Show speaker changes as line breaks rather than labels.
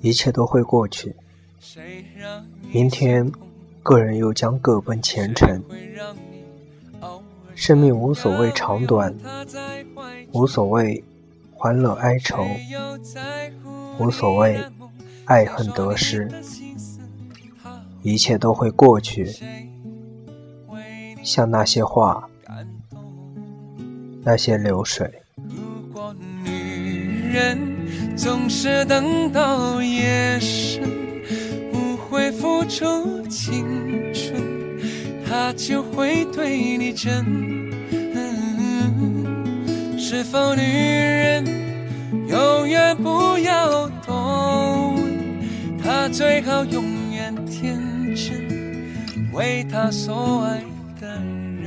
一切都会过去。明天，个人又将各奔前程。生命无所谓长短，无所谓欢乐哀愁，无所谓爱恨得失，一切都会过去。像那些话，那些流水。
总是等到夜深，不会付出青春，他就会对你真。是否女人永远不要多问，他最好永远天真，为他所爱的人。